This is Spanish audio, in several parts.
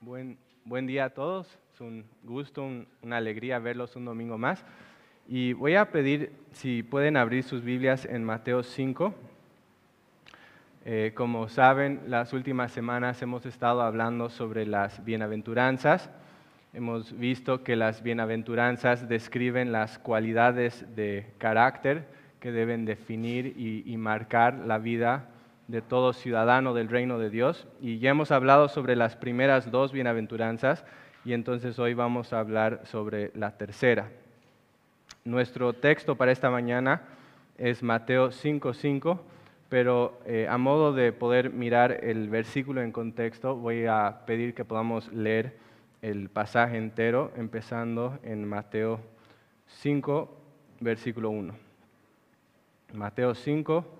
Buen, buen día a todos. Es un gusto, un- una alegría verlos un domingo más. Y voy a pedir si pueden abrir sus Biblias en Mateo 5. Eh, como saben, las últimas semanas hemos estado hablando sobre las bienaventuranzas. Hemos visto que las bienaventuranzas describen las cualidades de carácter que deben definir y, y marcar la vida de todo ciudadano del reino de Dios. Y ya hemos hablado sobre las primeras dos bienaventuranzas y entonces hoy vamos a hablar sobre la tercera. Nuestro texto para esta mañana es Mateo 5.5, pero eh, a modo de poder mirar el versículo en contexto, voy a pedir que podamos leer el pasaje entero, empezando en Mateo 5, versículo 1. Mateo 5,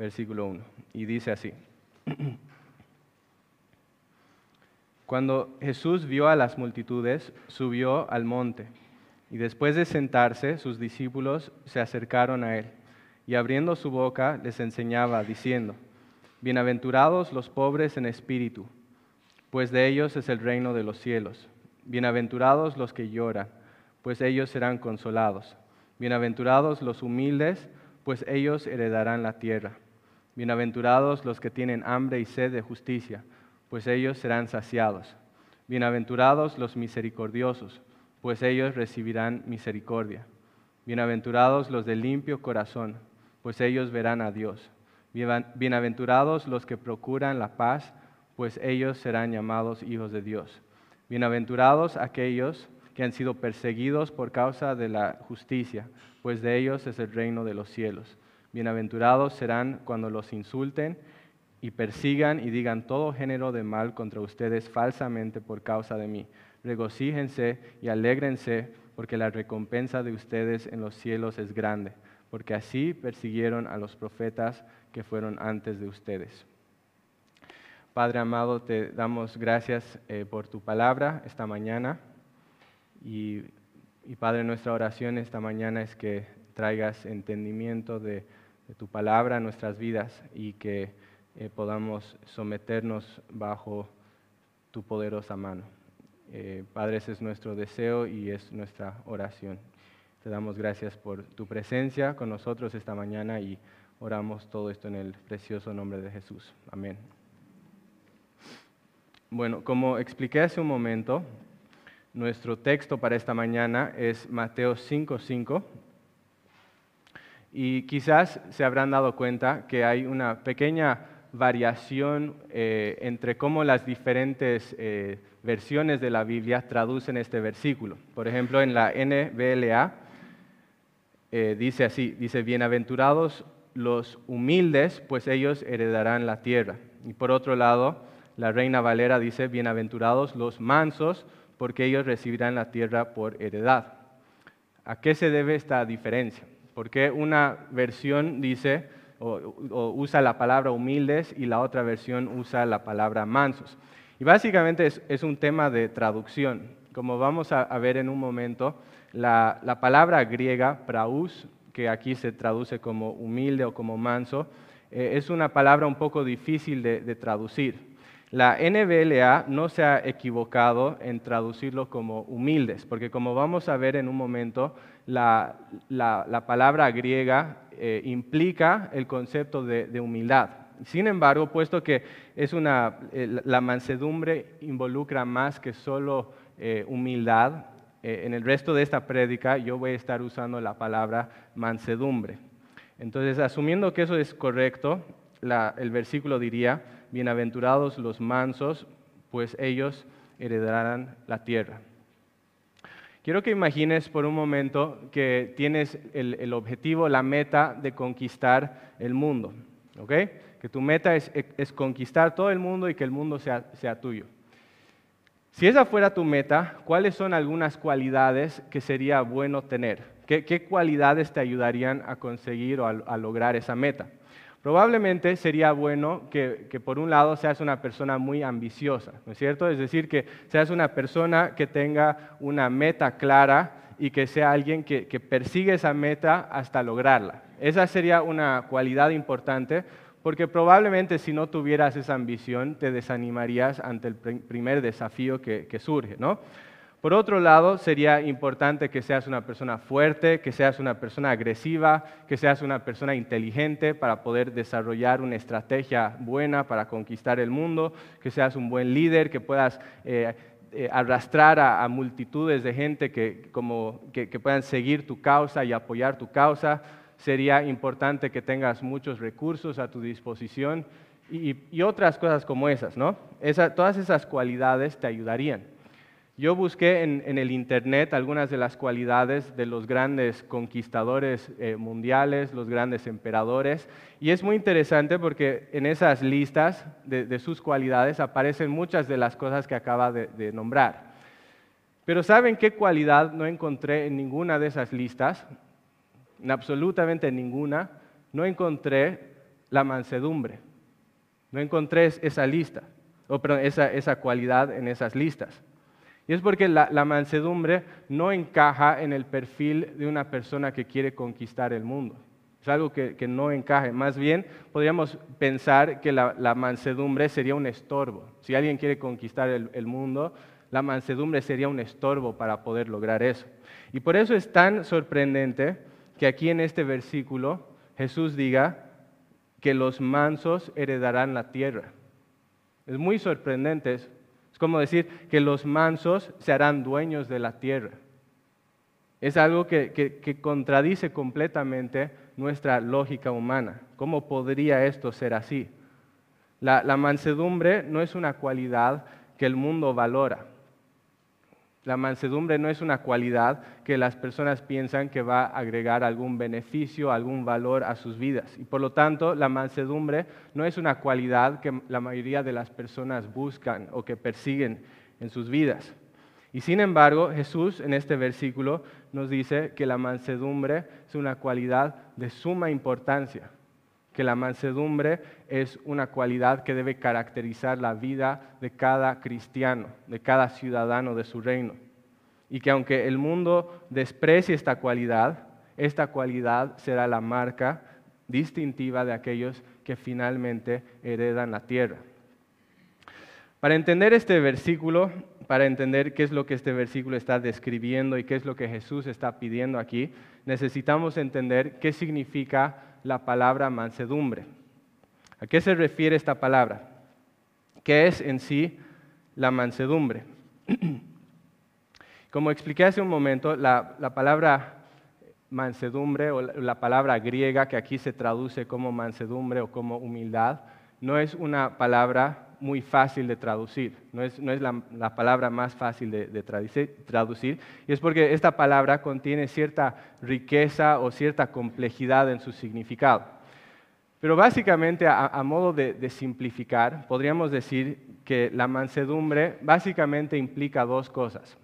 versículo 1. Y dice así. Cuando Jesús vio a las multitudes, subió al monte, y después de sentarse, sus discípulos se acercaron a él, y abriendo su boca les enseñaba, diciendo, Bienaventurados los pobres en espíritu, pues de ellos es el reino de los cielos. Bienaventurados los que lloran, pues ellos serán consolados. Bienaventurados los humildes, pues ellos heredarán la tierra. Bienaventurados los que tienen hambre y sed de justicia, pues ellos serán saciados. Bienaventurados los misericordiosos, pues ellos recibirán misericordia. Bienaventurados los de limpio corazón, pues ellos verán a Dios. Bienaventurados los que procuran la paz, pues ellos serán llamados hijos de Dios. Bienaventurados aquellos que han sido perseguidos por causa de la justicia, pues de ellos es el reino de los cielos. Bienaventurados serán cuando los insulten y persigan y digan todo género de mal contra ustedes falsamente por causa de mí. Regocíjense y alégrense, porque la recompensa de ustedes en los cielos es grande, porque así persiguieron a los profetas que fueron antes de ustedes. Padre amado, te damos gracias eh, por tu palabra esta mañana y, y, Padre, nuestra oración esta mañana es que traigas entendimiento de, de tu palabra a nuestras vidas y que eh, podamos someternos bajo tu poderosa mano. Eh, Padre, ese es nuestro deseo y es nuestra oración. Te damos gracias por tu presencia con nosotros esta mañana y oramos todo esto en el precioso nombre de Jesús. Amén. Bueno, como expliqué hace un momento, nuestro texto para esta mañana es Mateo 5.5 y quizás se habrán dado cuenta que hay una pequeña variación eh, entre cómo las diferentes eh, versiones de la Biblia traducen este versículo. Por ejemplo, en la NBLA eh, dice así, dice, bienaventurados los humildes, pues ellos heredarán la tierra. Y por otro lado, la Reina Valera dice, bienaventurados los mansos, porque ellos recibirán la tierra por heredad. ¿A qué se debe esta diferencia? Porque una versión dice o, usa la palabra humildes y la otra versión usa la palabra mansos? Y básicamente es, un tema de traducción. Como vamos a, ver en un momento, la, la, palabra griega, praus, que aquí se traduce como humilde o como manso, eh, es una palabra un poco difícil de, de traducir. La NBLA no se ha equivocado en traducirlo como humildes, porque como vamos a ver en un momento, la, la, la palabra griega eh, implica el concepto de, humildad. Sin embargo, puesto que es una, eh, la mansedumbre involucra más que solo eh, humildad, en el resto de esta prédica yo voy a estar usando la palabra mansedumbre. Entonces, asumiendo que eso es correcto, el versículo diría, bienaventurados los mansos, pues ellos heredarán la tierra. Quiero que imagines por un momento que tienes el, objetivo, la meta de conquistar el mundo, ¿ok? Que tu meta es, conquistar todo el mundo y que el mundo sea, tuyo. Si esa fuera tu meta, ¿cuáles son algunas cualidades que sería bueno tener? ¿Qué, cualidades te ayudarían a conseguir o a lograr esa meta? Probablemente sería bueno que, que, por un lado seas una persona muy ambiciosa, ¿no es cierto? Es decir, que seas una persona que tenga una meta clara y que sea alguien que, persigue esa meta hasta lograrla. Esa sería una cualidad importante porque probablemente si no tuvieras esa ambición te desanimarías ante el primer desafío que, que surge, ¿no? Por otro lado, sería importante que seas una persona fuerte, que seas una persona agresiva, que seas una persona inteligente para poder desarrollar una estrategia buena para conquistar el mundo, que seas un buen líder, que puedas eh, eh, arrastrar a, multitudes de gente que, puedan seguir tu causa y apoyar tu causa. Sería importante que tengas muchos recursos a tu disposición y, otras cosas como esas, ¿no? todas esas cualidades te ayudarían. Yo busqué en, el Internet algunas de las cualidades de los grandes conquistadores eh, mundiales, los grandes emperadores, y es muy interesante porque en esas listas de, sus cualidades aparecen muchas de las cosas que acaba de, nombrar. Pero ¿saben qué cualidad no encontré en ninguna de esas listas? En absolutamente ninguna. No encontré la mansedumbre. No encontré esa lista, o perdón, esa cualidad en esas listas. Y es porque la, mansedumbre no encaja en el perfil de una persona que quiere conquistar el mundo. Es algo que, no encaje. Más bien, podríamos pensar que la, mansedumbre sería un estorbo. Si alguien quiere conquistar el, mundo, la mansedumbre sería un estorbo para poder lograr eso. Y por eso es tan sorprendente que aquí en este versículo Jesús diga que los mansos heredarán la tierra. Es muy sorprendente eso como decir que los mansos se harán dueños de la tierra. Es algo que, contradice completamente nuestra lógica humana. ¿Cómo podría esto ser así? la mansedumbre no es una cualidad que el mundo valora. La mansedumbre no es una cualidad que las personas piensan que va a agregar algún beneficio, algún valor a sus vidas. Y por lo tanto, la mansedumbre no es una cualidad que la mayoría de las personas buscan o que persiguen en sus vidas. Y sin embargo, Jesús en este versículo nos dice que la mansedumbre es una cualidad de suma importancia que la mansedumbre es una cualidad que debe caracterizar la vida de cada cristiano, de cada ciudadano de su reino. Y que aunque el mundo desprecie esta cualidad, esta cualidad será la marca distintiva de aquellos que finalmente heredan la tierra. Para entender este versículo, para entender qué es lo que este versículo está describiendo y qué es lo que Jesús está pidiendo aquí, necesitamos entender qué significa la palabra mansedumbre. ¿A qué se refiere esta palabra? ¿Qué es en sí la mansedumbre? Como expliqué hace un momento, la, palabra mansedumbre o la, palabra griega que aquí se traduce como mansedumbre o como humildad, no es una palabra muy fácil de traducir, no es, la, palabra más fácil de, traducir, y es porque esta palabra contiene cierta riqueza o cierta complejidad en su significado. Pero básicamente, a, modo de, simplificar, podríamos decir que la mansedumbre básicamente implica dos cosas.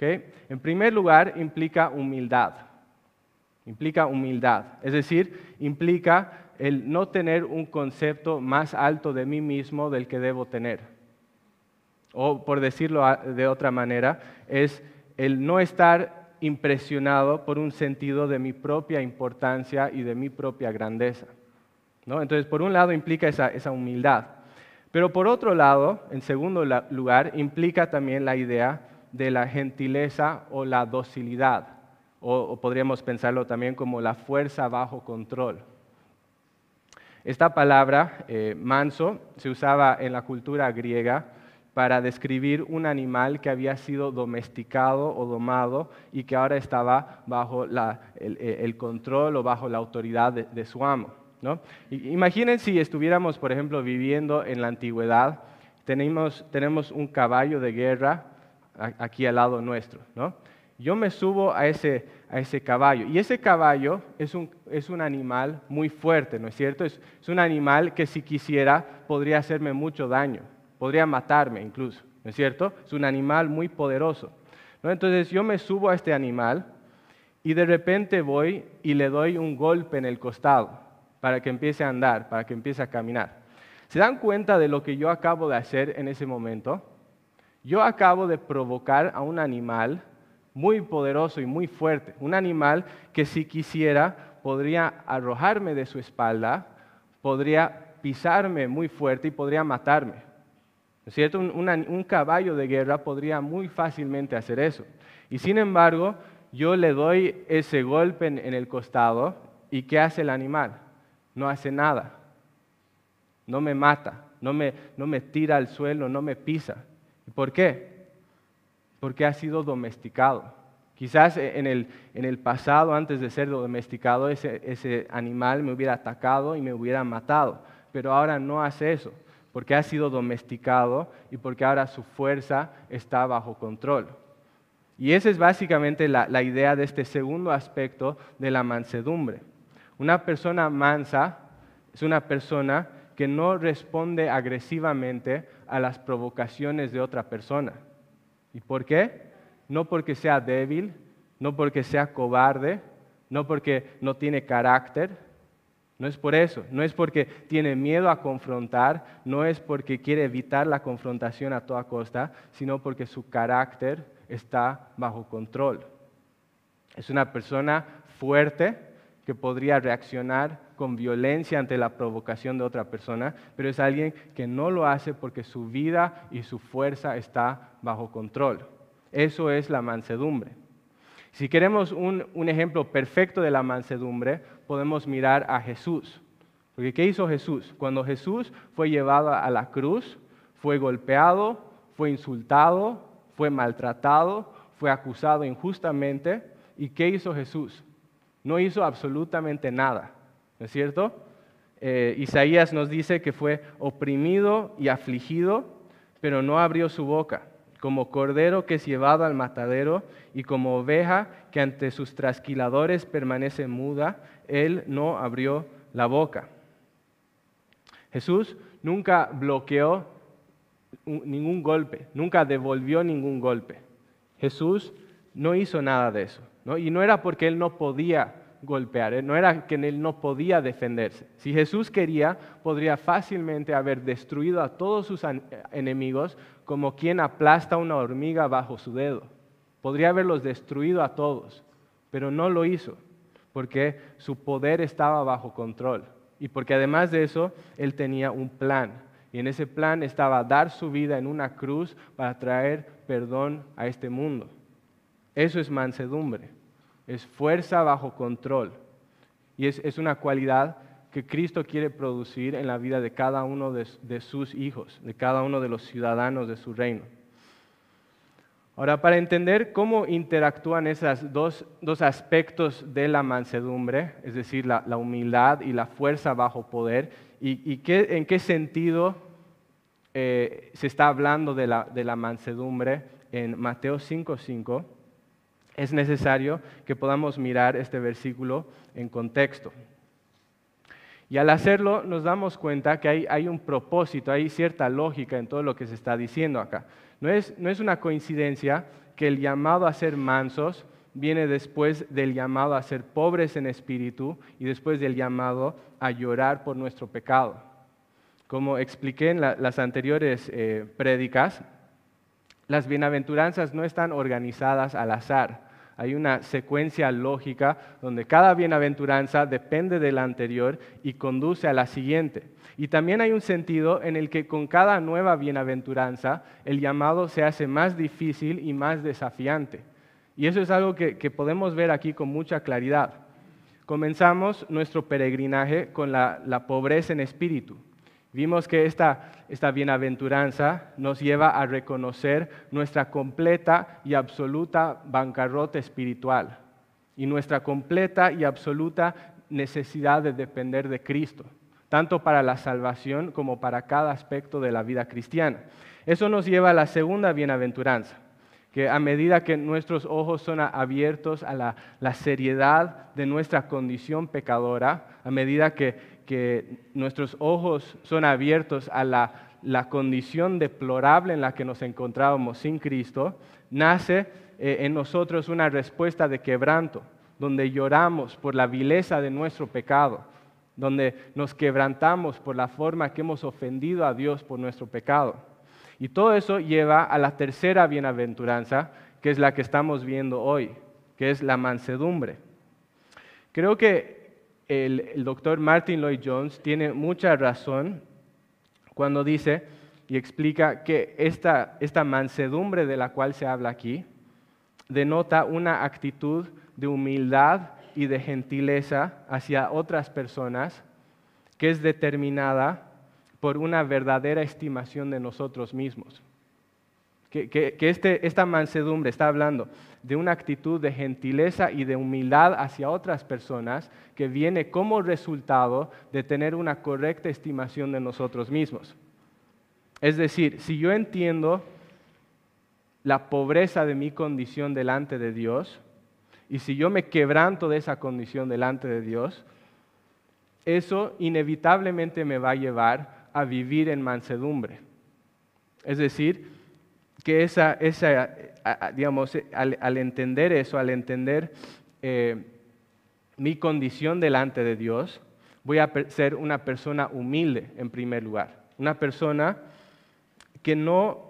En primer lugar, implica humildad. Implica humildad, es decir, implica el no tener un concepto más alto de mí mismo del que debo tener. O por decirlo de otra manera, es el no estar impresionado por un sentido de mi propia importancia y de mi propia grandeza. Entonces, por un lado implica esa, humildad, pero por otro lado, en segundo lugar, implica también la idea de la gentileza o la docilidad, o podríamos pensarlo también como la fuerza bajo control. Esta palabra, eh, manso, se usaba en la cultura griega para describir un animal que había sido domesticado o domado y que ahora estaba bajo el, control o bajo la autoridad de, su amo. Imaginen si estuviéramos, por ejemplo, viviendo en la antigüedad, tenemos, tenemos un caballo de guerra aquí al lado nuestro. ¿no? Yo me subo a ese, a ese caballo. Y ese caballo es un, es un animal muy fuerte, ¿no es cierto? Es, un animal que si quisiera podría hacerme mucho daño, podría matarme incluso, ¿no es cierto? Es un animal muy poderoso. Entonces yo me subo a este animal y de repente voy y le doy un golpe en el costado para que empiece a andar, para que empiece a caminar. ¿Se dan cuenta de lo que yo acabo de hacer en ese momento? Yo acabo de provocar a un animal muy poderoso y muy fuerte, un animal que si quisiera podría arrojarme de su espalda, podría pisarme muy fuerte y podría matarme. ¿No es cierto? Un, caballo de guerra podría muy fácilmente hacer eso. Y sin embargo, yo le doy ese golpe en, el costado y ¿qué hace el animal? No hace nada. No me mata, no me, no me tira al suelo, no me pisa. ¿Por qué? Porque ha sido domesticado. Quizás en el, en el pasado, antes de ser domesticado, ese, ese animal me hubiera atacado y me hubiera matado. Pero ahora no hace eso, porque ha sido domesticado y porque ahora su fuerza está bajo control. Y esa es básicamente la, idea de este segundo aspecto de la mansedumbre. Una persona mansa es una persona que no responde agresivamente a las provocaciones de otra persona. ¿Y por qué? No porque sea débil, no porque sea cobarde, no porque no tiene carácter, no es por eso, no es porque tiene miedo a confrontar, no es porque quiere evitar la confrontación a toda costa, sino porque su carácter está bajo control. Es una persona fuerte que podría reaccionar con violencia ante la provocación de otra persona, pero es alguien que no lo hace porque su vida y su fuerza está bajo control. Eso es la mansedumbre. Si queremos un, ejemplo perfecto de la mansedumbre, podemos mirar a Jesús. Porque ¿qué hizo Jesús? Cuando Jesús fue llevado a la cruz, fue golpeado, fue insultado, fue maltratado, fue acusado injustamente. ¿Y qué hizo Jesús? No hizo absolutamente nada, ¿no es cierto? Eh, Isaías nos dice que fue oprimido y afligido, pero no abrió su boca, como cordero que es llevado al matadero y como oveja que ante sus trasquiladores permanece muda, él no abrió la boca. Jesús nunca bloqueó ningún golpe, nunca devolvió ningún golpe. Jesús no hizo nada de eso. Y no era porque él no podía golpear, ¿eh? no era que él no podía defenderse. Si Jesús quería, podría fácilmente haber destruido a todos sus enemigos como quien aplasta una hormiga bajo su dedo. Podría haberlos destruido a todos, pero no lo hizo, porque su poder estaba bajo control. Y porque además de eso, él tenía un plan y en ese plan estaba dar su vida en una cruz para traer perdón a este mundo. Eso es mansedumbre, es fuerza bajo control. Y es, una cualidad que Cristo quiere producir en la vida de cada uno de, sus hijos, de cada uno de los ciudadanos de su reino. Ahora, para entender cómo interactúan esos dos, aspectos de la mansedumbre, es decir, la, humildad y la fuerza bajo poder, y, en qué sentido eh, se está hablando de la, mansedumbre en Mateo 5.5, es necesario que podamos mirar este versículo en contexto. Y al hacerlo nos damos cuenta que hay, un propósito, hay cierta lógica en todo lo que se está diciendo acá. No es, una coincidencia que el llamado a ser mansos viene después del llamado a ser pobres en espíritu y después del llamado a llorar por nuestro pecado. Como expliqué en las anteriores eh, prédicas, las bienaventuranzas no están organizadas al azar. Hay una secuencia lógica donde cada bienaventuranza depende de la anterior y conduce a la siguiente. Y también hay un sentido en el que con cada nueva bienaventuranza el llamado se hace más difícil y más desafiante. Y eso es algo que, podemos ver aquí con mucha claridad. Comenzamos nuestro peregrinaje con la, pobreza en espíritu. Vimos que esta, esta bienaventuranza nos lleva a reconocer nuestra completa y absoluta bancarrota espiritual y nuestra completa y absoluta necesidad de depender de Cristo tanto para la salvación como para cada aspecto de la vida cristiana. Eso nos lleva a la segunda bienaventuranza, que a medida que nuestros ojos son abiertos a la, seriedad de nuestra condición pecadora, a medida que, nuestros ojos son abiertos a la, condición deplorable en la que nos encontrábamos sin Cristo, nace eh, en nosotros una respuesta de quebranto, donde lloramos por la vileza de nuestro pecado, donde nos quebrantamos por la forma que hemos ofendido a Dios por nuestro pecado. Y todo eso lleva a la tercera bienaventuranza, que es la que estamos viendo hoy, que es la mansedumbre. Creo que el, doctor Martin Lloyd Jones tiene mucha razón cuando dice y explica que esta, esta mansedumbre de la cual se habla aquí denota una actitud de humildad y de gentileza hacia otras personas que es determinada por una verdadera estimación de nosotros mismos. Que, este, esta mansedumbre está hablando de una actitud de gentileza y de humildad hacia otras personas que viene como resultado de tener una correcta estimación de nosotros mismos. Es decir, si yo entiendo la pobreza de mi condición delante de Dios, y si yo me quebranto de esa condición delante de Dios, eso inevitablemente me va a llevar a vivir en mansedumbre. Es decir, que esa, esa digamos, al, entender eso, al entender eh, mi condición delante de Dios, voy a ser una persona humilde en primer lugar. Una persona que no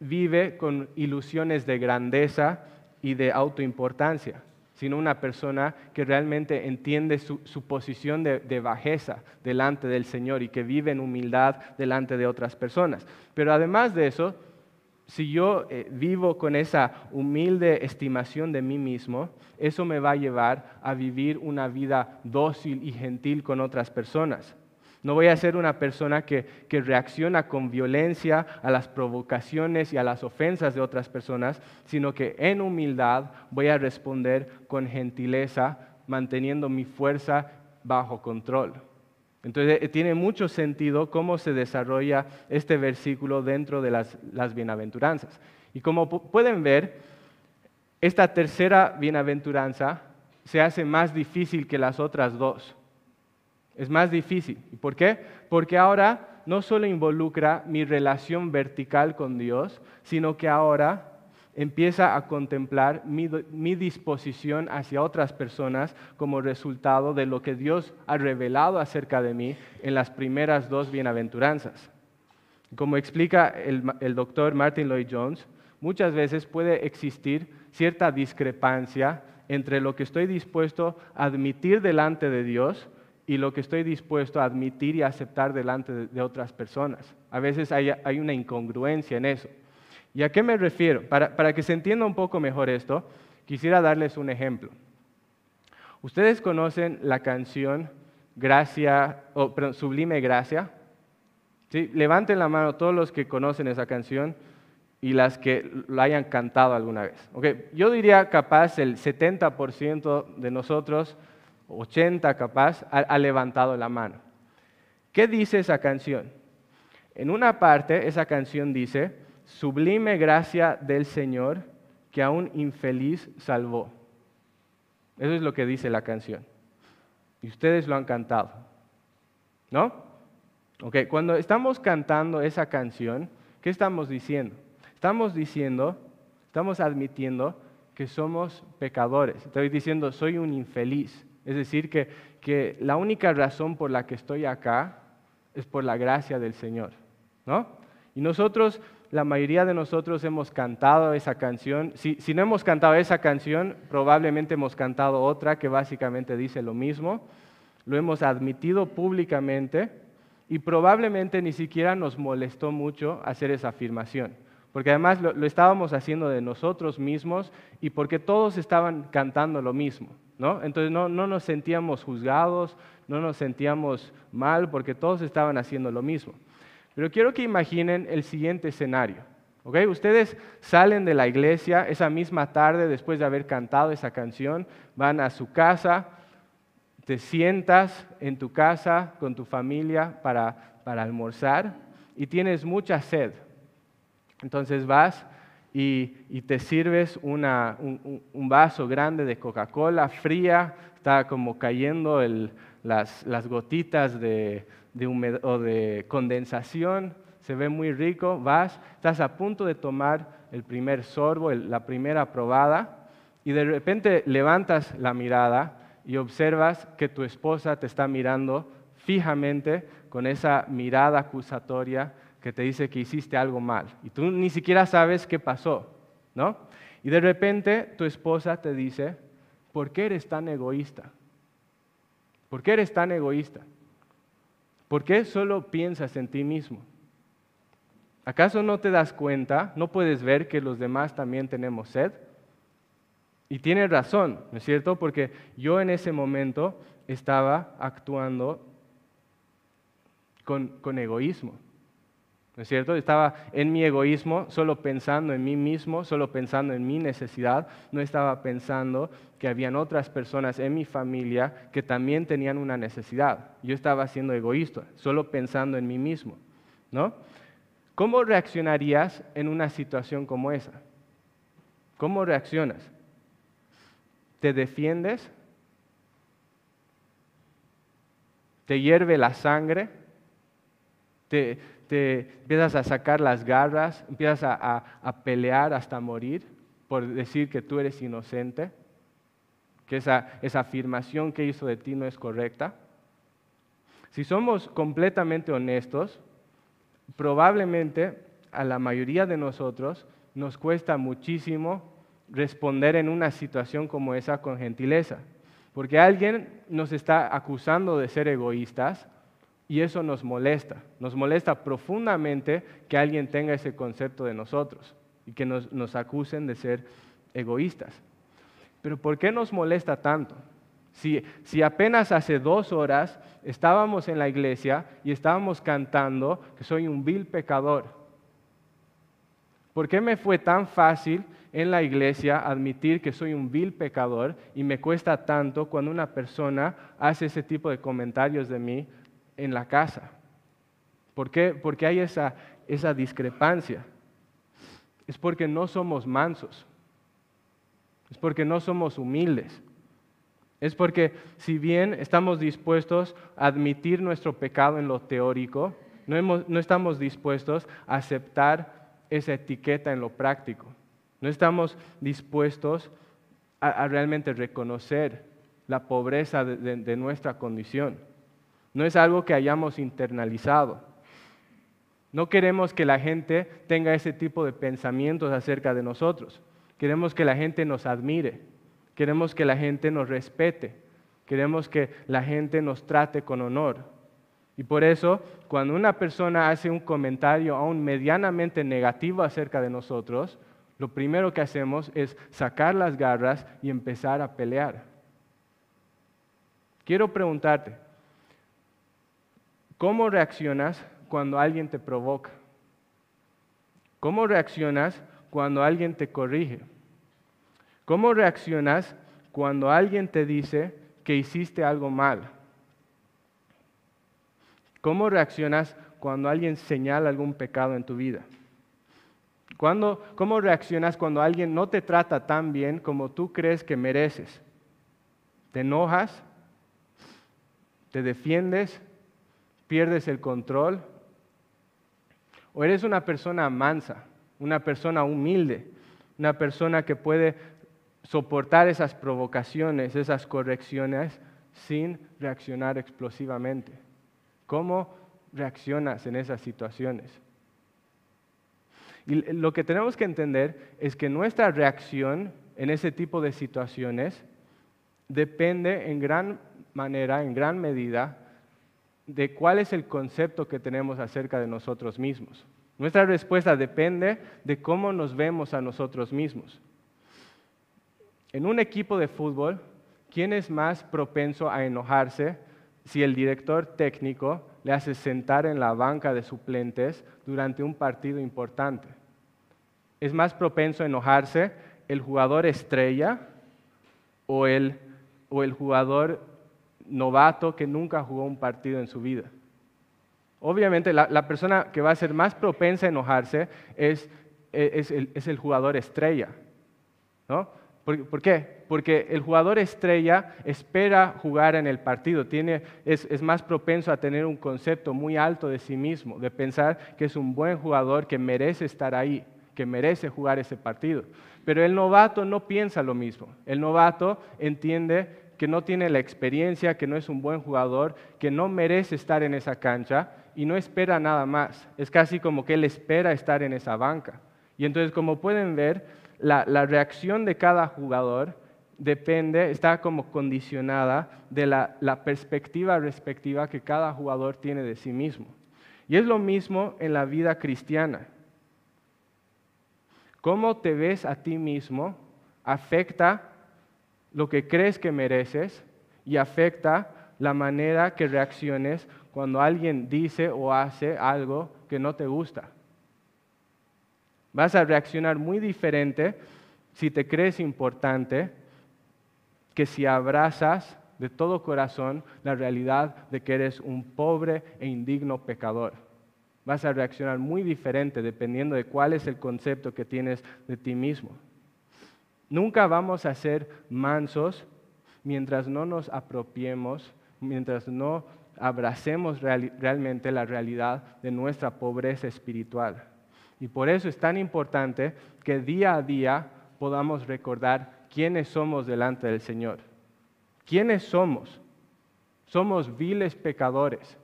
vive con ilusiones de grandeza y de autoimportancia, sino una persona que realmente entiende su, posición de, bajeza delante del Señor y que vive en humildad delante de otras personas. Pero además de eso, si yo eh, vivo con esa humilde estimación de mí mismo, eso me va a llevar a vivir una vida dócil y gentil con otras personas. No voy a ser una persona que, reacciona con violencia a las provocaciones y a las ofensas de otras personas, sino que en humildad voy a responder con gentileza, manteniendo mi fuerza bajo control. Entonces eh, tiene mucho sentido cómo se desarrolla este versículo dentro de las, bienaventuranzas. Y como pueden ver, esta tercera bienaventuranza se hace más difícil que las otras dos. Es más difícil. ¿Y por qué? Porque ahora no solo involucra mi relación vertical con Dios, sino que ahora empieza a contemplar mi, disposición hacia otras personas como resultado de lo que Dios ha revelado acerca de mí en las primeras dos bienaventuranzas. Como explica el, doctor Martin Lloyd Jones, muchas veces puede existir cierta discrepancia entre lo que estoy dispuesto a admitir delante de Dios y lo que estoy dispuesto a admitir y aceptar delante de, otras personas. A veces hay, una incongruencia en eso. ¿Y a qué me refiero? Para, que se entienda un poco mejor esto, quisiera darles un ejemplo. Ustedes conocen la canción Gracia, o Sublime Gracia. ¿Sí? Levanten la mano todos los que conocen esa canción y las que la hayan cantado alguna vez. Okay. Yo diría capaz el 70% de nosotros 80 capaz, ha, levantado la mano. ¿Qué dice esa canción? En una parte, esa canción dice, sublime gracia del Señor que a un infeliz salvó. Eso es lo que dice la canción. Y ustedes lo han cantado. ¿No? Ok, cuando estamos cantando esa canción, ¿qué estamos diciendo? Estamos diciendo, estamos admitiendo que somos pecadores. Estoy diciendo, soy un infeliz. Es decir, que, la única razón por la que estoy acá es por la gracia del Señor. ¿no? Y nosotros, la mayoría de nosotros hemos cantado esa canción. Si, no hemos cantado esa canción, probablemente hemos cantado otra que básicamente dice lo mismo. Lo hemos admitido públicamente y probablemente ni siquiera nos molestó mucho hacer esa afirmación. Porque además lo, lo estábamos haciendo de nosotros mismos y porque todos estaban cantando lo mismo. Entonces no, nos sentíamos juzgados, no nos sentíamos mal porque todos estaban haciendo lo mismo. Pero quiero que imaginen el siguiente escenario. Ustedes salen de la iglesia esa misma tarde después de haber cantado esa canción, van a su casa, te sientas en tu casa con tu familia para, almorzar y tienes mucha sed. Entonces vas y, te sirves un, vaso grande de Coca-Cola fría, está como cayendo las, gotitas de, o de condensación, se ve muy rico, vas, estás a punto de tomar el primer sorbo, la primera probada, y de repente levantas la mirada y observas que tu esposa te está mirando fijamente con esa mirada acusatoria que te dice que hiciste algo mal y tú ni siquiera sabes qué pasó, ¿no? Y de repente tu esposa te dice, ¿por qué eres tan egoísta? ¿Por qué eres tan egoísta? ¿Por qué solo piensas en ti mismo? ¿Acaso no te das cuenta, no puedes ver que los demás también tenemos sed? Y tienes razón, ¿no es cierto? Porque yo en ese momento estaba actuando con egoísmo. ¿No es cierto? Estaba en mi egoísmo, solo pensando en mí mismo, solo pensando en mi necesidad. No estaba pensando que habían otras personas en mi familia que también tenían una necesidad. Yo estaba siendo egoísta, solo pensando en mí mismo. ¿No? ¿Cómo reaccionarías en una situación como esa? ¿Cómo reaccionas? ¿Te defiendes? ¿Te hierve la sangre? ¿Te, te empiezas a sacar las garras, empiezas a, pelear hasta morir por decir que tú eres inocente, que esa, esa afirmación que hizo de ti no es correcta. Si somos completamente honestos, probablemente a la mayoría de nosotros nos cuesta muchísimo responder en una situación como esa con gentileza, porque alguien nos está acusando de ser egoístas y eso nos molesta, nos molesta profundamente que alguien tenga ese concepto de nosotros y que nos, acusen de ser egoístas. Pero ¿por qué nos molesta tanto? Si, si, apenas hace dos horas estábamos en la iglesia y estábamos cantando que soy un vil pecador, ¿por qué me fue tan fácil en la iglesia admitir que soy un vil pecador y me cuesta tanto cuando una persona hace ese tipo de comentarios de mí en la casa. ¿Por qué? Porque hay esa, esa discrepancia. Es porque no somos mansos. Es porque no somos humildes. Es porque si bien estamos dispuestos a admitir nuestro pecado en lo teórico, no, no estamos dispuestos a aceptar esa etiqueta en lo práctico. No estamos dispuestos a, realmente reconocer la pobreza de nuestra condición. No es algo que hayamos internalizado. No queremos que la gente tenga ese tipo de pensamientos acerca de nosotros. Queremos que la gente nos admire. Queremos que la gente nos respete. Queremos que la gente nos trate con honor. Y por eso, cuando una persona hace un comentario aún medianamente negativo acerca de nosotros, lo primero que hacemos es sacar las garras y empezar a pelear. Quiero preguntarte, ¿Cómo reaccionas cuando alguien te provoca? ¿Cómo reaccionas cuando alguien te corrige? ¿Cómo reaccionas cuando alguien te dice que hiciste algo mal? ¿Cómo reaccionas cuando alguien señala algún pecado en tu vida? ¿Cómo reaccionas cuando alguien no te trata tan bien como tú crees que mereces? ¿Te enojas? ¿Te defiendes? Pierdes el control? ¿O eres una persona mansa, una persona humilde, una persona que puede soportar esas provocaciones, esas correcciones sin reaccionar explosivamente? ¿Cómo reaccionas en esas situaciones? Y lo que tenemos que entender es que nuestra reacción en ese tipo de situaciones depende en gran manera, en gran medida, de cuál es el concepto que tenemos acerca de nosotros mismos. Nuestra respuesta depende de cómo nos vemos a nosotros mismos. En un equipo de fútbol, ¿quién es más propenso a enojarse si el director técnico le hace sentar en la banca de suplentes durante un partido importante? ¿Es más propenso a enojarse el jugador estrella o el, o el jugador novato que nunca jugó un partido en su vida. Obviamente la, persona que va a ser más propensa a enojarse es, el, jugador estrella. ¿no? ¿Por, qué? Porque el jugador estrella espera jugar en el partido, Tiene, es, es, más propenso a tener un concepto muy alto de sí mismo, de pensar que es un buen jugador que merece estar ahí, que merece jugar ese partido. Pero el novato no piensa lo mismo. El novato entiende que no tiene la experiencia, que no es un buen jugador, que no merece estar en esa cancha y no espera nada más. Es casi como que él espera estar en esa banca. Y entonces, como pueden ver, la, reacción de cada jugador depende, está como condicionada de la, la perspectiva respectiva que cada jugador tiene de sí mismo. Y es lo mismo en la vida cristiana. Cómo te ves a ti mismo afecta lo que crees que mereces y afecta la manera que reacciones cuando alguien dice o hace algo que no te gusta. Vas a reaccionar muy diferente si te crees importante que si abrazas de todo corazón la realidad de que eres un pobre e indigno pecador. Vas a reaccionar muy diferente dependiendo de cuál es el concepto que tienes de ti mismo. Nunca vamos a ser mansos mientras no nos apropiemos, mientras no abracemos realmente la realidad de nuestra pobreza espiritual. Y por eso es tan importante que día a día podamos recordar quiénes somos delante del Señor. ¿Quiénes somos? Somos viles pecadores.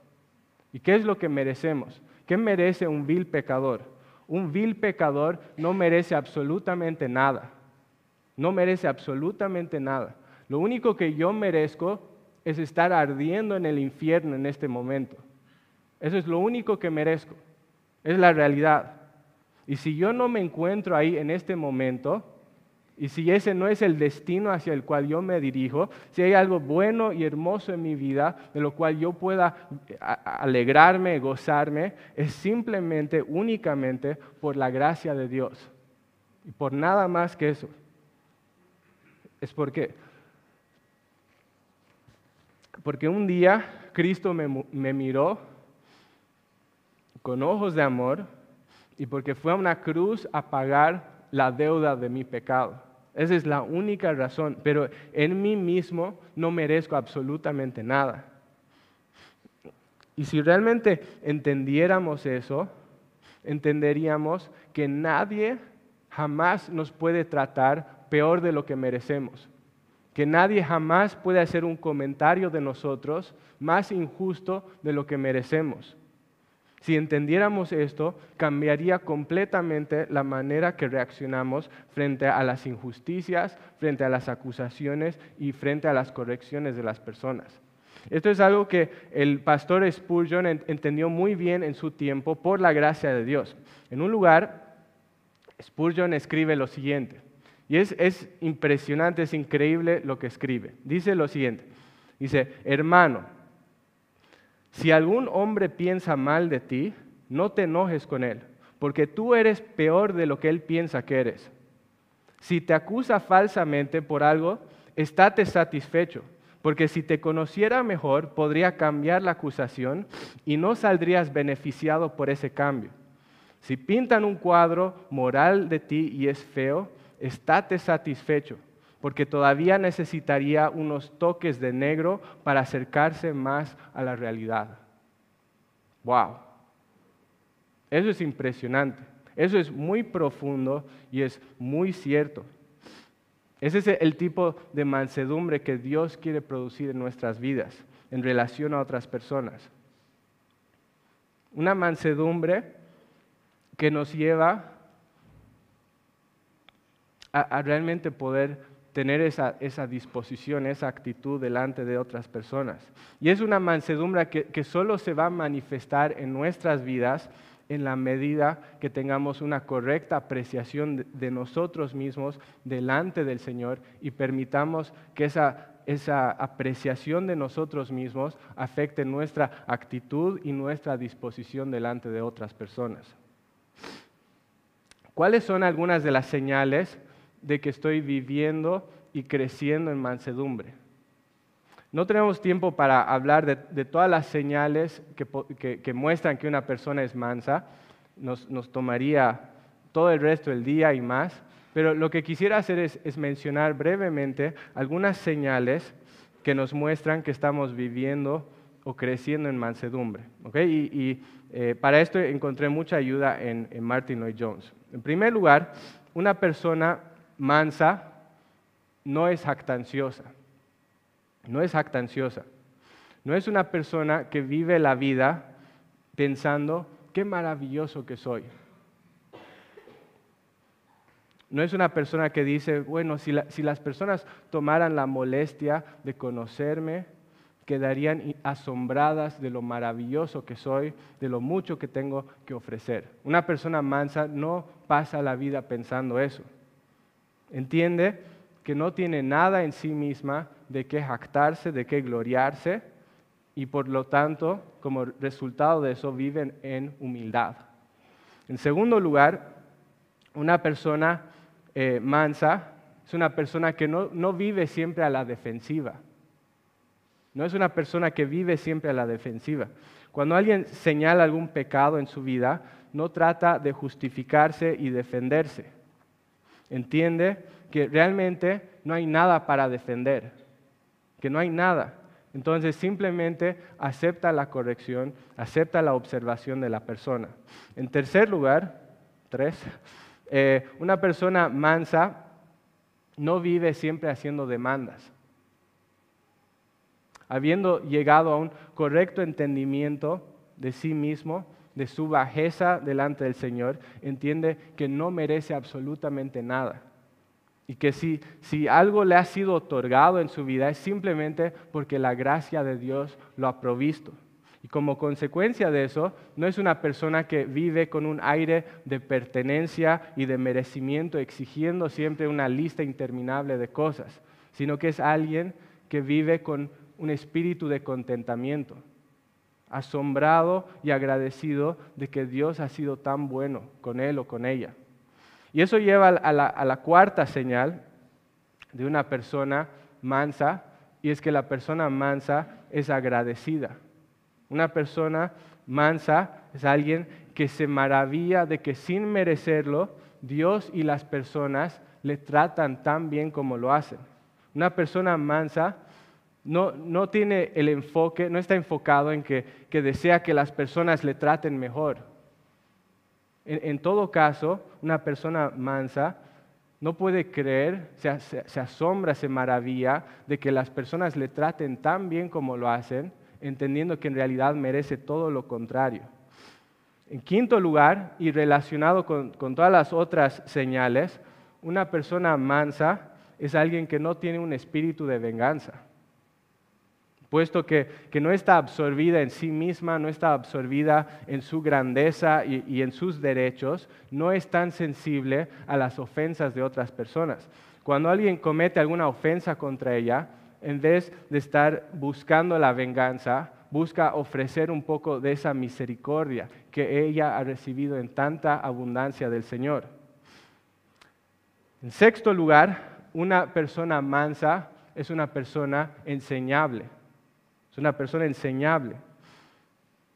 ¿Y qué es lo que merecemos? ¿Qué merece un vil pecador? Un vil pecador no merece absolutamente nada. No merece absolutamente nada. Lo único que yo merezco es estar ardiendo en el infierno en este momento. Eso es lo único que merezco. Es la realidad. Y si yo no me encuentro ahí en este momento, y si ese no es el destino hacia el cual yo me dirijo, si hay algo bueno y hermoso en mi vida de lo cual yo pueda alegrarme, gozarme, es simplemente, únicamente por la gracia de Dios. Y por nada más que eso. Es porque, porque un día Cristo me, me miró con ojos de amor y porque fue a una cruz a pagar la deuda de mi pecado. Esa es la única razón, pero en mí mismo no merezco absolutamente nada. Y si realmente entendiéramos eso, entenderíamos que nadie jamás nos puede tratar peor de lo que merecemos. Que nadie jamás puede hacer un comentario de nosotros más injusto de lo que merecemos. Si entendiéramos esto, cambiaría completamente la manera que reaccionamos frente a las injusticias, frente a las acusaciones y frente a las correcciones de las personas. Esto es algo que el pastor Spurgeon entendió muy bien en su tiempo por la gracia de Dios. En un lugar, Spurgeon escribe lo siguiente, y es, es impresionante, es increíble lo que escribe. Dice lo siguiente, dice, hermano, si algún hombre piensa mal de ti, no te enojes con él, porque tú eres peor de lo que él piensa que eres. Si te acusa falsamente por algo, estate satisfecho, porque si te conociera mejor, podría cambiar la acusación y no saldrías beneficiado por ese cambio. Si pintan un cuadro moral de ti y es feo, estate satisfecho porque todavía necesitaría unos toques de negro para acercarse más a la realidad. ¡Wow! Eso es impresionante. Eso es muy profundo y es muy cierto. Ese es el tipo de mansedumbre que Dios quiere producir en nuestras vidas en relación a otras personas. Una mansedumbre que nos lleva a, realmente poder tener esa, disposición, esa actitud delante de otras personas. Y es una mansedumbre que, que solo se va a manifestar en nuestras vidas en la medida que tengamos una correcta apreciación de, nosotros mismos delante del Señor y permitamos que esa, esa apreciación de nosotros mismos afecte nuestra actitud y nuestra disposición delante de otras personas. ¿Cuáles son algunas de las señales de que estoy viviendo y creciendo en mansedumbre. No tenemos tiempo para hablar de, todas las señales que, muestran que una persona es mansa. Nos, tomaría todo el resto del día y más. Pero lo que quisiera hacer es, mencionar brevemente algunas señales que nos muestran que estamos viviendo o creciendo en mansedumbre. Y, eh, para esto encontré mucha ayuda en Martin Lloyd Jones. En primer lugar, una persona mansa no es jactanciosa. No es jactanciosa. No es una persona que vive la vida pensando, qué maravilloso que soy. No es una persona que dice, bueno, si, si las personas tomaran la molestia de conocerme, quedarían asombradas de lo maravilloso que soy, de lo mucho que tengo que ofrecer. Una persona mansa no pasa la vida pensando eso. Entiende que no tiene nada en sí misma de qué jactarse, de qué gloriarse, y por lo tanto, como resultado de eso, viven en humildad. En segundo lugar, una persona eh, mansa es una persona que no vive siempre a la defensiva. No es una persona que vive siempre a la defensiva. Cuando alguien señala algún pecado en su vida, no trata de justificarse y defenderse. Entiende que realmente no hay nada para defender, que no hay nada. Entonces simplemente acepta la corrección, acepta la observación de la persona. En tercer lugar, tres, eh, una persona mansa no vive siempre haciendo demandas habiendo llegado a un correcto entendimiento de sí mismo, de su bajeza delante del Señor, entiende que no merece absolutamente nada. Y que si, si algo le ha sido otorgado en su vida es simplemente porque la gracia de Dios lo ha provisto. Y como consecuencia de eso, no es una persona que vive con un aire de pertenencia y de merecimiento, exigiendo siempre una lista interminable de cosas, sino que es alguien que vive con un espíritu de contentamiento, asombrado y agradecido de que Dios ha sido tan bueno con él o con ella. Y eso lleva a la, cuarta señal de una persona mansa, y es que la persona mansa es agradecida. Una persona mansa es alguien que se maravilla de que sin merecerlo, Dios y las personas le tratan tan bien como lo hacen. Una persona mansa no, tiene el enfoque, no está enfocado en que, desea que las personas le traten mejor. En, todo caso, una persona mansa no puede creer, se, asombra, se maravilla de que las personas le traten tan bien como lo hacen, entendiendo que en realidad merece todo lo contrario. En quinto lugar, y relacionado con todas las otras señales, una persona mansa es alguien que no tiene un espíritu de venganza puesto que, no está absorbida en sí misma, no está absorbida en su grandeza y, en sus derechos, no es tan sensible a las ofensas de otras personas. Cuando alguien comete alguna ofensa contra ella, en vez de estar buscando la venganza, busca ofrecer un poco de esa misericordia que ella ha recibido en tanta abundancia del Señor. En sexto lugar, una persona mansa es una persona enseñable. Es una persona enseñable.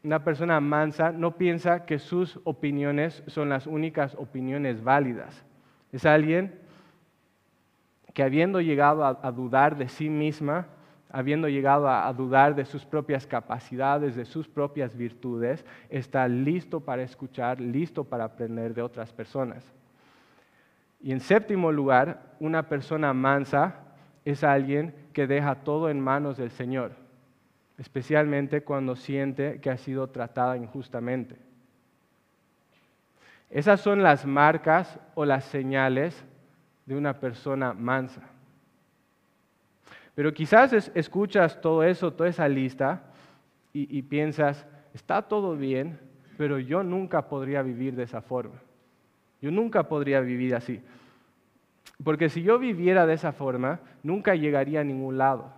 Una persona mansa no piensa que sus opiniones son las únicas opiniones válidas. Es alguien que habiendo llegado a, dudar de sí misma, habiendo llegado a, dudar de sus propias capacidades, de sus propias virtudes, está listo para escuchar, listo para aprender de otras personas. Y en séptimo lugar, una persona mansa es alguien que deja todo en manos del Señor especialmente cuando siente que ha sido tratada injustamente. Esas son las marcas o las señales de una persona mansa. Pero quizás escuchas todo eso, toda esa lista, y, piensas, está todo bien, pero yo nunca podría vivir de esa forma. Yo nunca podría vivir así. Porque si yo viviera de esa forma, nunca llegaría a ningún lado.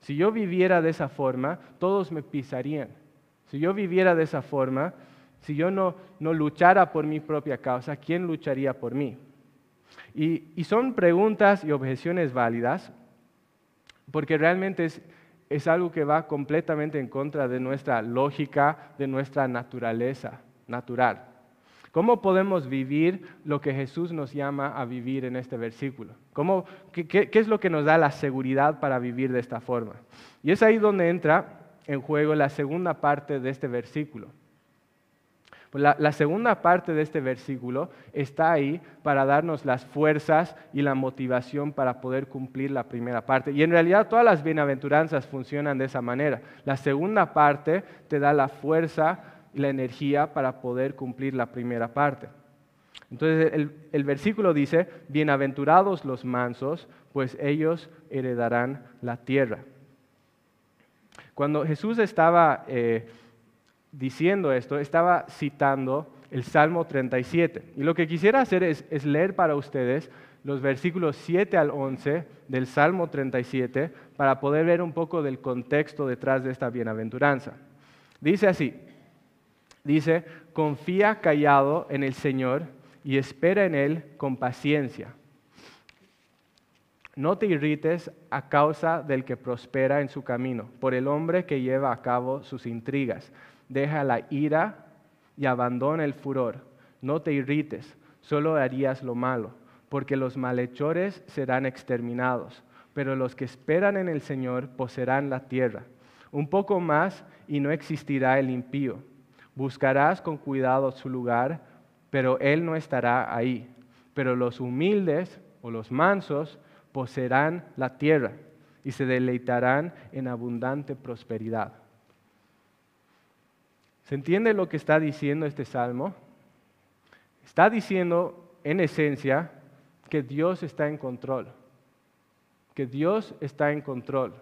Si yo viviera de esa forma, todos me pisarían. Si yo viviera de esa forma, si yo no, luchara por mi propia causa, ¿quién lucharía por mí? Y, son preguntas y objeciones válidas, porque realmente es, es algo que va completamente en contra de nuestra lógica, de nuestra naturaleza natural. ¿Cómo podemos vivir lo que Jesús nos llama a vivir en este versículo? qué, es lo que nos da la seguridad para vivir de esta forma? Y es ahí donde entra en juego la segunda parte de este versículo. La, segunda parte de este versículo está ahí para darnos las fuerzas y la motivación para poder cumplir la primera parte. Y en realidad todas las bienaventuranzas funcionan de esa manera. La segunda parte te da la fuerza la energía para poder cumplir la primera parte. Entonces el, versículo dice, bienaventurados los mansos, pues ellos heredarán la tierra. Cuando Jesús estaba eh, diciendo esto, estaba citando el Salmo 37. Y lo que quisiera hacer es, es, leer para ustedes los versículos 7 al 11 del Salmo 37 para poder ver un poco del contexto detrás de esta bienaventuranza. Dice así, dice, confía callado en el Señor y espera en Él con paciencia. No te irrites a causa del que prospera en su camino, por el hombre que lleva a cabo sus intrigas. Deja la ira y abandona el furor. No te irrites, solo harías lo malo, porque los malhechores serán exterminados, pero los que esperan en el Señor poseerán la tierra. Un poco más y no existirá el impío. Buscarás con cuidado su lugar, pero él no estará ahí. Pero los humildes o los mansos poseerán la tierra y se deleitarán en abundante prosperidad. ¿Se entiende lo que está diciendo este salmo? Está diciendo en esencia que Dios está en control, que Dios está en control.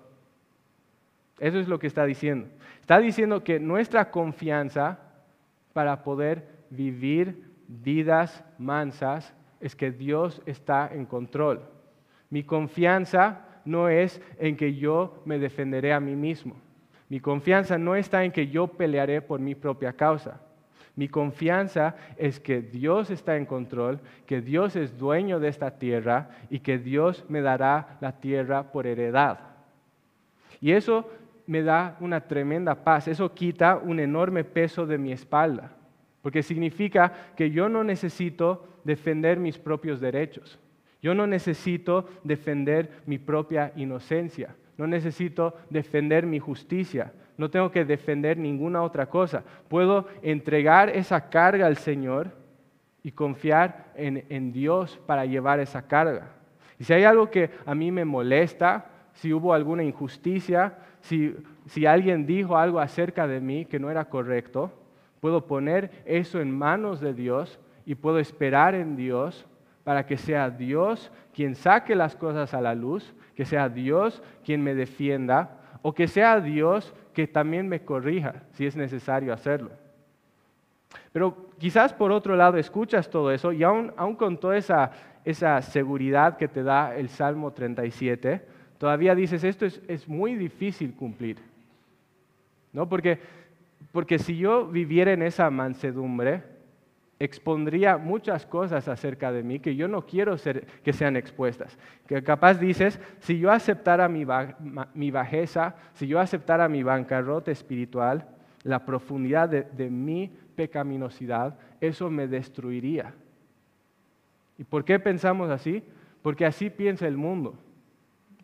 Eso es lo que está diciendo. Está diciendo que nuestra confianza para poder vivir vidas mansas es que Dios está en control. Mi confianza no es en que yo me defenderé a mí mismo. Mi confianza no está en que yo pelearé por mi propia causa. Mi confianza es que Dios está en control, que Dios es dueño de esta tierra y que Dios me dará la tierra por heredad. Y eso me da una tremenda paz, eso quita un enorme peso de mi espalda, porque significa que yo no necesito defender mis propios derechos. Yo no necesito defender mi propia inocencia. No necesito defender mi justicia. No tengo que defender ninguna otra cosa. Puedo entregar esa carga al Señor y confiar en, Dios para llevar esa carga. Y si hay algo que a mí me molesta, si hubo alguna injusticia, si, alguien dijo algo acerca de mí que no era correcto, puedo poner eso en manos de Dios y puedo esperar en Dios para que sea Dios quien saque las cosas a la luz que sea Dios quien me defienda o que sea Dios que también me corrija si es necesario hacerlo. Pero quizás por otro lado escuchas todo eso y aún, con toda esa, esa, seguridad que te da el Salmo 37, todavía dices, esto es, es muy difícil cumplir. ¿No? Porque, porque si yo viviera en esa mansedumbre, expondría muchas cosas acerca de mí que yo no quiero que sean expuestas. Que capaz dices, si yo aceptara mi, bajeza, si yo aceptara mi bancarrota espiritual, la profundidad de, mi pecaminosidad, eso me destruiría. ¿Y por qué pensamos así? Porque así piensa el mundo.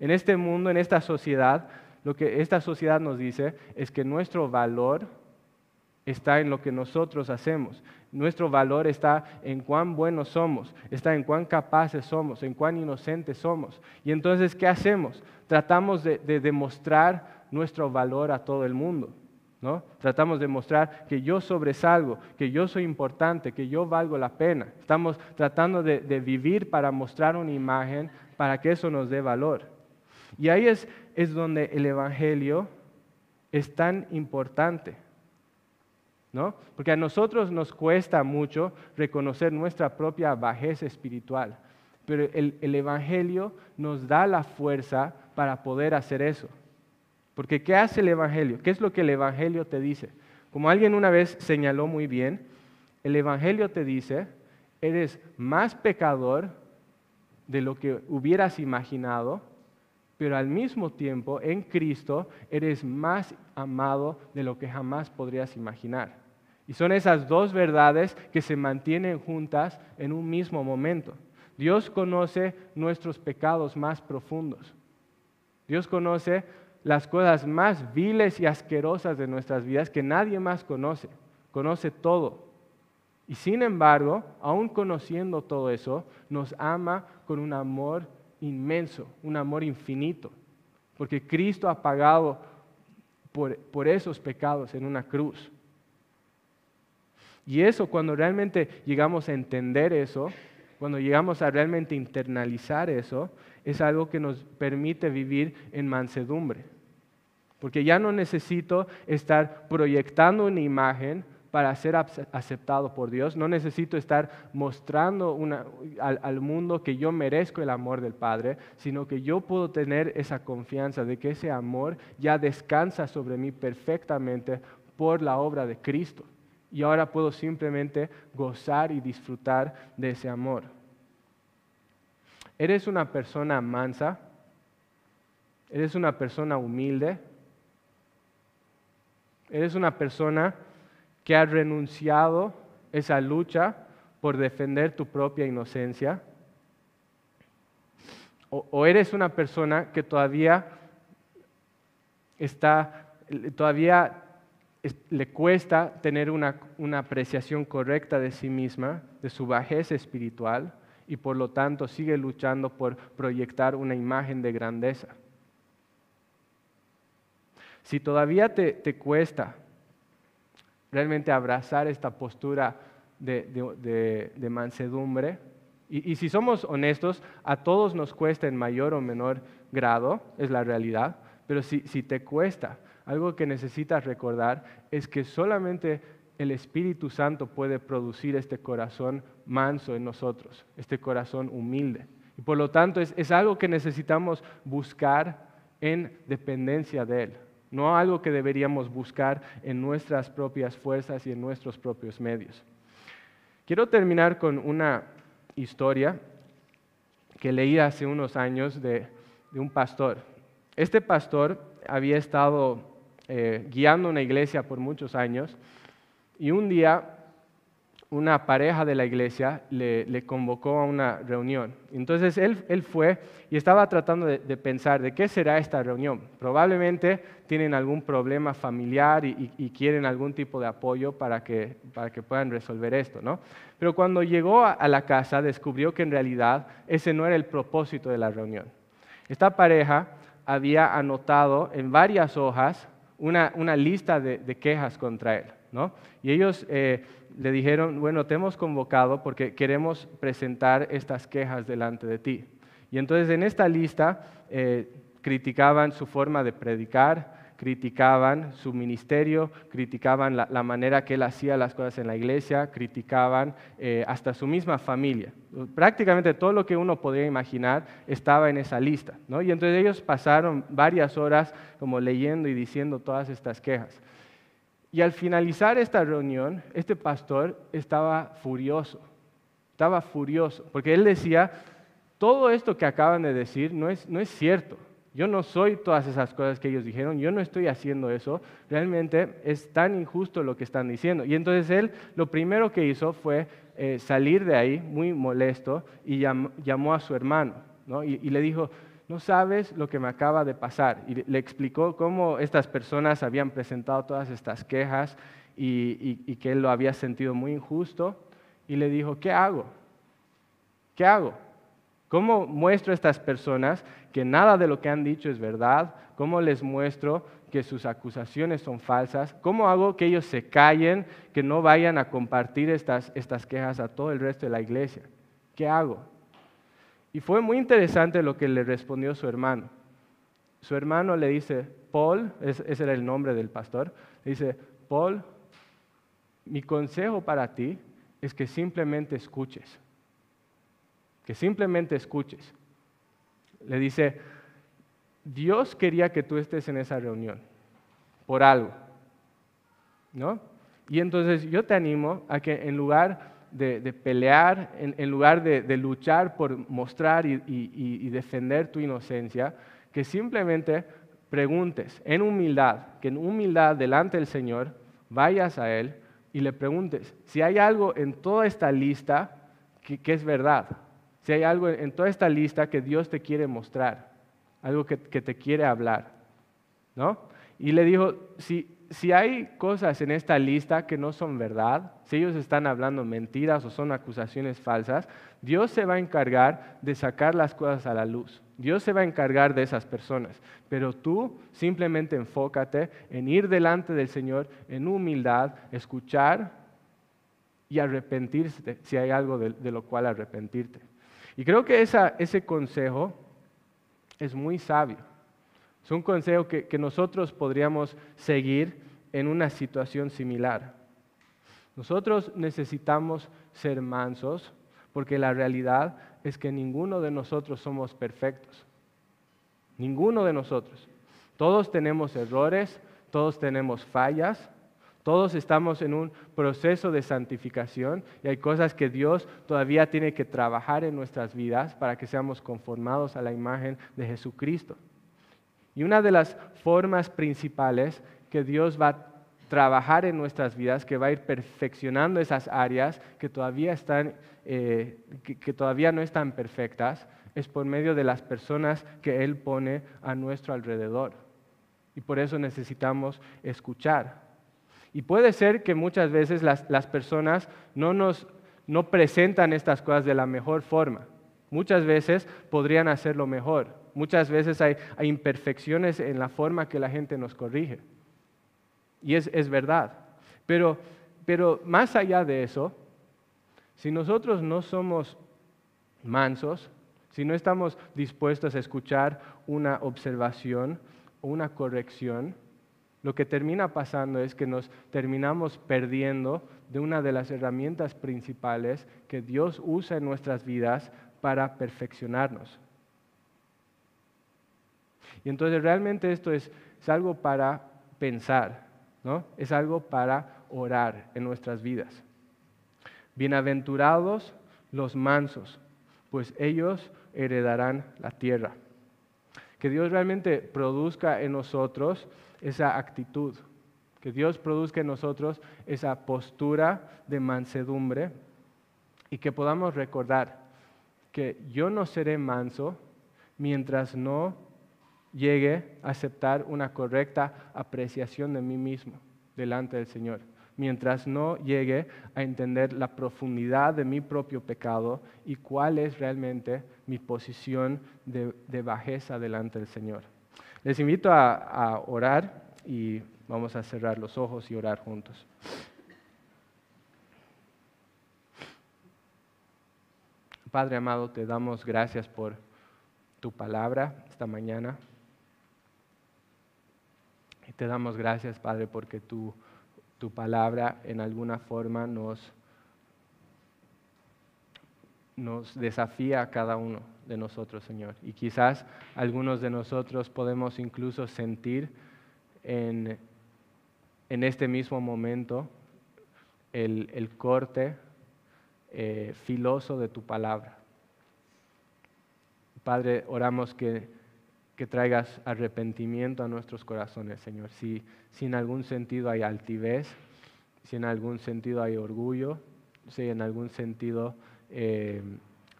En este mundo, en esta sociedad, lo que esta sociedad nos dice es que nuestro valor está en lo que nosotros hacemos. Nuestro valor está en cuán buenos somos, está en cuán capaces somos, en cuán inocentes somos. Y entonces, ¿qué hacemos? Tratamos de, demostrar nuestro valor a todo el mundo. ¿no? Tratamos de mostrar que yo sobresalgo, que yo soy importante, que yo valgo la pena. Estamos tratando de, de vivir para mostrar una imagen para que eso nos dé valor. Y ahí es, es donde el Evangelio es tan importante. ¿no? Porque a nosotros nos cuesta mucho reconocer nuestra propia bajeza espiritual, pero el, el, Evangelio nos da la fuerza para poder hacer eso. Porque ¿qué hace el Evangelio? ¿Qué es lo que el Evangelio te dice? Como alguien una vez señaló muy bien, el Evangelio te dice, eres más pecador de lo que hubieras imaginado, pero al mismo tiempo en Cristo eres más amado de lo que jamás podrías imaginar. Y son esas dos verdades que se mantienen juntas en un mismo momento. Dios conoce nuestros pecados más profundos. Dios conoce las cosas más viles y asquerosas de nuestras vidas que nadie más conoce. Conoce todo. Y sin embargo, aún conociendo todo eso, nos ama con un amor inmenso, un amor infinito. Porque Cristo ha pagado por, por esos pecados en una cruz. Y eso, cuando realmente llegamos a entender eso, cuando llegamos a realmente internalizar eso, es algo que nos permite vivir en mansedumbre. Porque ya no necesito estar proyectando una imagen para ser aceptado por Dios. No necesito estar mostrando al, mundo que yo merezco el amor del Padre, sino que yo puedo tener esa confianza de que ese amor ya descansa sobre mí perfectamente por la obra de Cristo. Y ahora puedo simplemente gozar y disfrutar de ese amor. ¿Eres una persona mansa? ¿Eres una persona humilde? ¿Eres una persona que ha renunciado esa lucha por defender tu propia inocencia? ¿O, eres una persona que todavía está, todavía le cuesta tener una, una apreciación correcta de sí misma, de su bajeza espiritual? y por lo tanto sigue luchando por proyectar una imagen de grandeza. Si todavía te, cuesta realmente abrazar esta postura de, mansedumbre, y, si somos honestos, a todos nos cuesta en mayor o menor grado, es la realidad, pero si, si te cuesta, algo que necesitas recordar es que solamente el Espíritu Santo puede producir este corazón manso en nosotros, este corazón humilde. Y por lo tanto es, algo que necesitamos buscar en dependencia de Él, no algo que deberíamos buscar en nuestras propias fuerzas y en nuestros propios medios. Quiero terminar con una historia que leí hace unos años de, un pastor. Este pastor había estado eh, guiando una iglesia por muchos años y un día una pareja de la iglesia le, convocó a una reunión. Entonces él, fue y estaba tratando de, pensar de qué será esta reunión. Probablemente tienen algún problema familiar y, quieren algún tipo de apoyo para que, puedan resolver esto. ¿no? Pero cuando llegó a, la casa descubrió que en realidad ese no era el propósito de la reunión. Esta pareja había anotado en varias hojas una, lista de quejas contra él. Y ellos eh, le dijeron, bueno, te hemos convocado porque queremos presentar estas quejas delante de ti. Y entonces en esta lista eh, criticaban su forma de predicar, criticaban su ministerio, criticaban la, manera que él hacía las cosas en la iglesia, criticaban eh, hasta su misma familia. Prácticamente todo lo que uno podía imaginar estaba en esa lista. Y entonces ellos pasaron varias horas como leyendo y diciendo todas estas quejas. Y al finalizar esta reunión, este pastor estaba furioso, estaba furioso, porque él decía, todo esto que acaban de decir no es, no es cierto. Yo no soy todas esas cosas que ellos dijeron, yo no estoy haciendo eso, realmente es tan injusto lo que están diciendo. Y entonces él lo primero que hizo fue eh, salir de ahí muy molesto y llamó, a su hermano y le dijo, no sabes lo que me acaba de pasar. Y le explicó cómo estas personas habían presentado todas estas quejas y, que él lo había sentido muy injusto. Y le dijo, ¿qué hago? ¿Qué hago? ¿Cómo muestro a estas personas que nada de lo que han dicho es verdad? ¿Cómo les muestro que sus acusaciones son falsas? ¿Cómo hago que ellos se callen, que no vayan a compartir estas, estas quejas a todo el resto de la iglesia? ¿Qué hago? Y fue muy interesante lo que le respondió su hermano. Su hermano le dice, Paul, ese era el nombre del pastor, le dice, Paul, mi consejo para ti es que simplemente escuches, que simplemente escuches. Le dice, Dios quería que tú estés en esa reunión, por algo, ¿no? Y entonces yo te animo a que en lugar de, pelear, en, lugar de, luchar por mostrar y, defender tu inocencia, que simplemente preguntes en humildad, que en humildad delante del Señor vayas a Él y le preguntes si hay algo en toda esta lista que, es verdad, si hay algo en toda esta lista que Dios te quiere mostrar, algo que, que te quiere hablar, ¿no? Y le dijo, si, si hay cosas en esta lista que no son verdad, si ellos están hablando mentiras o son acusaciones falsas, Dios se va a encargar de sacar las cosas a la luz. Dios se va a encargar de esas personas. Pero tú simplemente enfócate en ir delante del Señor en humildad, escuchar y arrepentirse si hay algo de, lo cual arrepentirte. Y creo que ese consejo es muy sabio. Es un consejo que, que nosotros podríamos seguir en una situación similar. Nosotros necesitamos ser mansos porque la realidad es que ninguno de nosotros somos perfectos. Ninguno de nosotros. Todos tenemos errores, todos tenemos fallas, todos estamos en un proceso de santificación y hay cosas que Dios todavía tiene que trabajar en nuestras vidas para que seamos conformados a la imagen de Jesucristo. Y una de las formas principales que Dios va a trabajar en nuestras vidas, que va a ir perfeccionando esas áreas que todavía, están, eh, que todavía no están perfectas, es por medio de las personas que Él pone a nuestro alrededor. Y por eso necesitamos escuchar. Y puede ser que muchas veces las, personas no nos no presentan estas cosas de la mejor forma. Muchas veces podrían hacerlo mejor. Muchas veces hay, imperfecciones en la forma que la gente nos corrige. Y es, es verdad. Pero, pero más allá de eso, si nosotros no somos mansos, si no estamos dispuestos a escuchar una observación o una corrección, lo que termina pasando es que nos terminamos perdiendo de una de las herramientas principales que Dios usa en nuestras vidas para perfeccionarnos. Y entonces realmente esto es, algo para pensar, ¿no? Es algo para orar en nuestras vidas. Bienaventurados los mansos, pues ellos heredarán la tierra. Que Dios realmente produzca en nosotros esa actitud, que Dios produzca en nosotros esa postura de mansedumbre y que podamos recordar que yo no seré manso mientras no llegue a aceptar una correcta apreciación de mí mismo delante del Señor mientras no llegue a entender la profundidad de mi propio pecado y cuál es realmente mi posición de, bajeza delante del Señor. Les invito a, orar y vamos a cerrar los ojos y orar juntos. Padre amado, te damos gracias por tu palabra esta mañana. Y te damos gracias, Padre, porque tú tu palabra en alguna forma nos, nos desafía a cada uno de nosotros, Señor. Y quizás algunos de nosotros podemos incluso sentir en, este mismo momento el, corte eh, filoso de tu palabra. Padre, oramos que que traigas arrepentimiento a nuestros corazones, Señor. Si, en algún sentido hay altivez, si en algún sentido hay orgullo, si en algún sentido eh,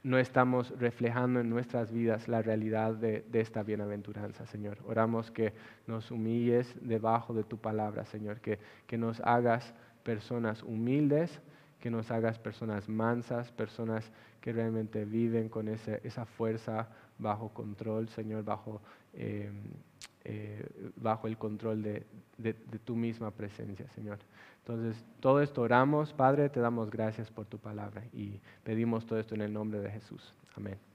no estamos reflejando en nuestras vidas la realidad de, esta bienaventuranza, Señor. Oramos que nos humilles debajo de tu palabra, Señor, que, que nos hagas personas humildes, que nos hagas personas mansas, personas que realmente viven con esa fuerza bajo control, Señor, bajo, em, eh, bajo el control de, de tu misma presencia, Señor. Entonces, todo esto oramos, Padre, te damos gracias por tu palabra y pedimos todo esto en el nombre de Jesús. Amén.